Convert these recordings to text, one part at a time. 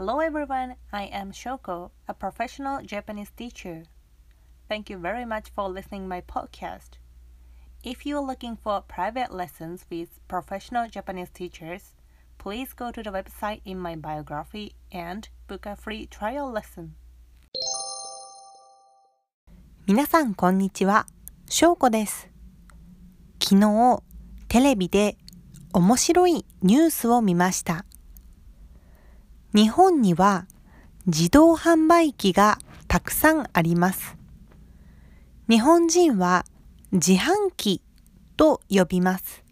Hello everyone, I am Shoko, a professional Japanese teacher. Thank you very much for listening my podcast. If you are looking for private lessons with professional Japanese teachers, please go to the website in my biography and book a free trial lesson. 皆さんこんにちは、しょうこです。昨日、テレビで面白いニュースを見ました。 日本には自動販売機がたくさんあります。日本人は自販機と呼びます。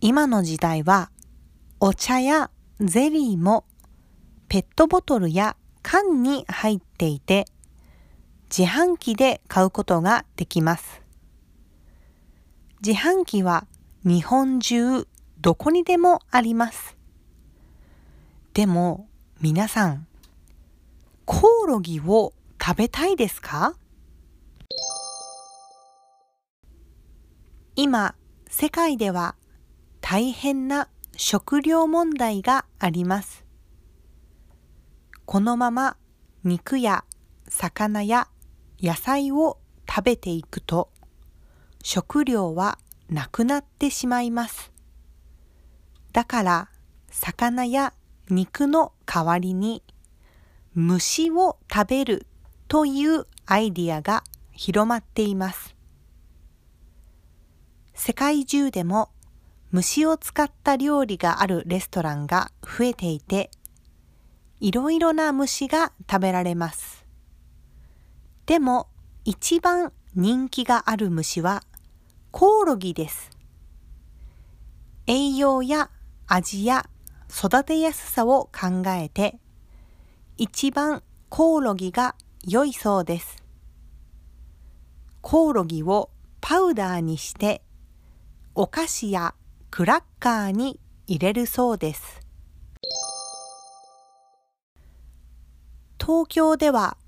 今の時代はお茶やゼリーもペットボトルや缶に入っていて自販機で買うことができます。自販機は日本中どこにでもあります。でも皆さん、コオロギを食べたいですか？今、世界では大変な食料問題があります。このまま肉や魚や野菜を食べていくと食料はなくなってしまいます。だから魚や肉の代わりに虫を食べるというアイディアが広まっています。世界中でも虫を使った料理があるレストランが増えていていろいろな虫が食べられます。でも一番人気がある虫はコオロギです。栄養や味や育てやすさを考えて一番コオロギが良いそうです。コオロギをパウダーにしてお菓子やクラッカーに入れるそうです。東京では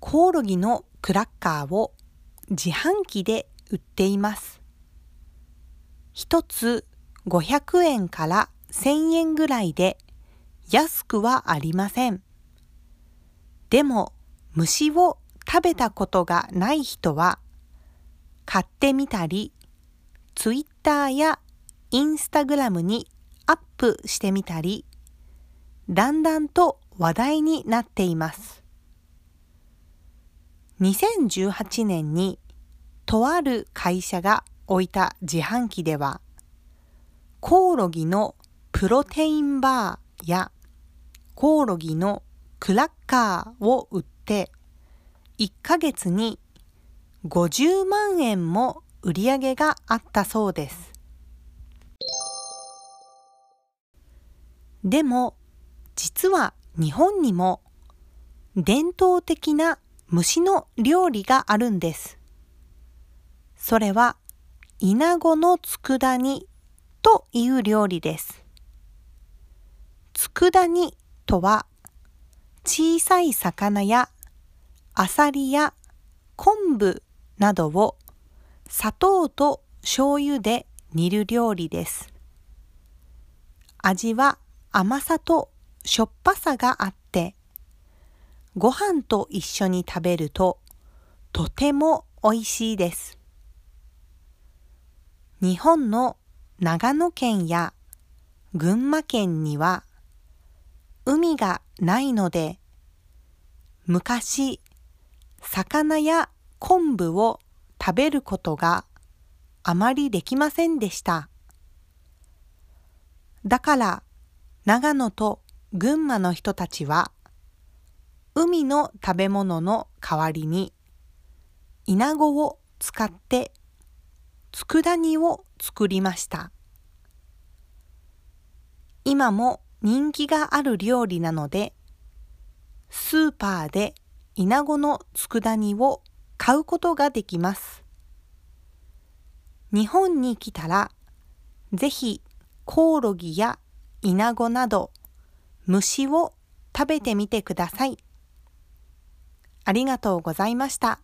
コオロギのクラッカーを自販機で売っています。一つ500円から1000円ぐらいで安くはありません。でも虫を食べたことがない人は買ってみたり、ツイッターやインスタグラムにアップしてみたり、だんだんと話題になっています。2018年にとある会社が置いた自販機ではコオロギのプロテインバーやコオロギのクラッカーを売って1ヶ月に50万円も売り上げがあったそうです。でも実は日本にも伝統的な虫の料理があるんです。それはイナゴの佃煮という料理です。佃煮とは小さい魚やアサリや昆布などを砂糖と醤油で煮る料理です。味は甘さとしょっぱさがあってご飯と一緒に食べるととても美味しいです。日本の長野県や群馬県には海がないので昔魚や昆布を食べることがあまりできませんでした。だから長野と群馬の人たちは海の食べ物の代わりにイナゴを使って佃煮を作りました。今も人気がある料理なのでスーパーでイナゴの佃煮を買うことができます。日本に来たらぜひコオロギやイナゴなど虫を食べてみてください。ありがとうございました。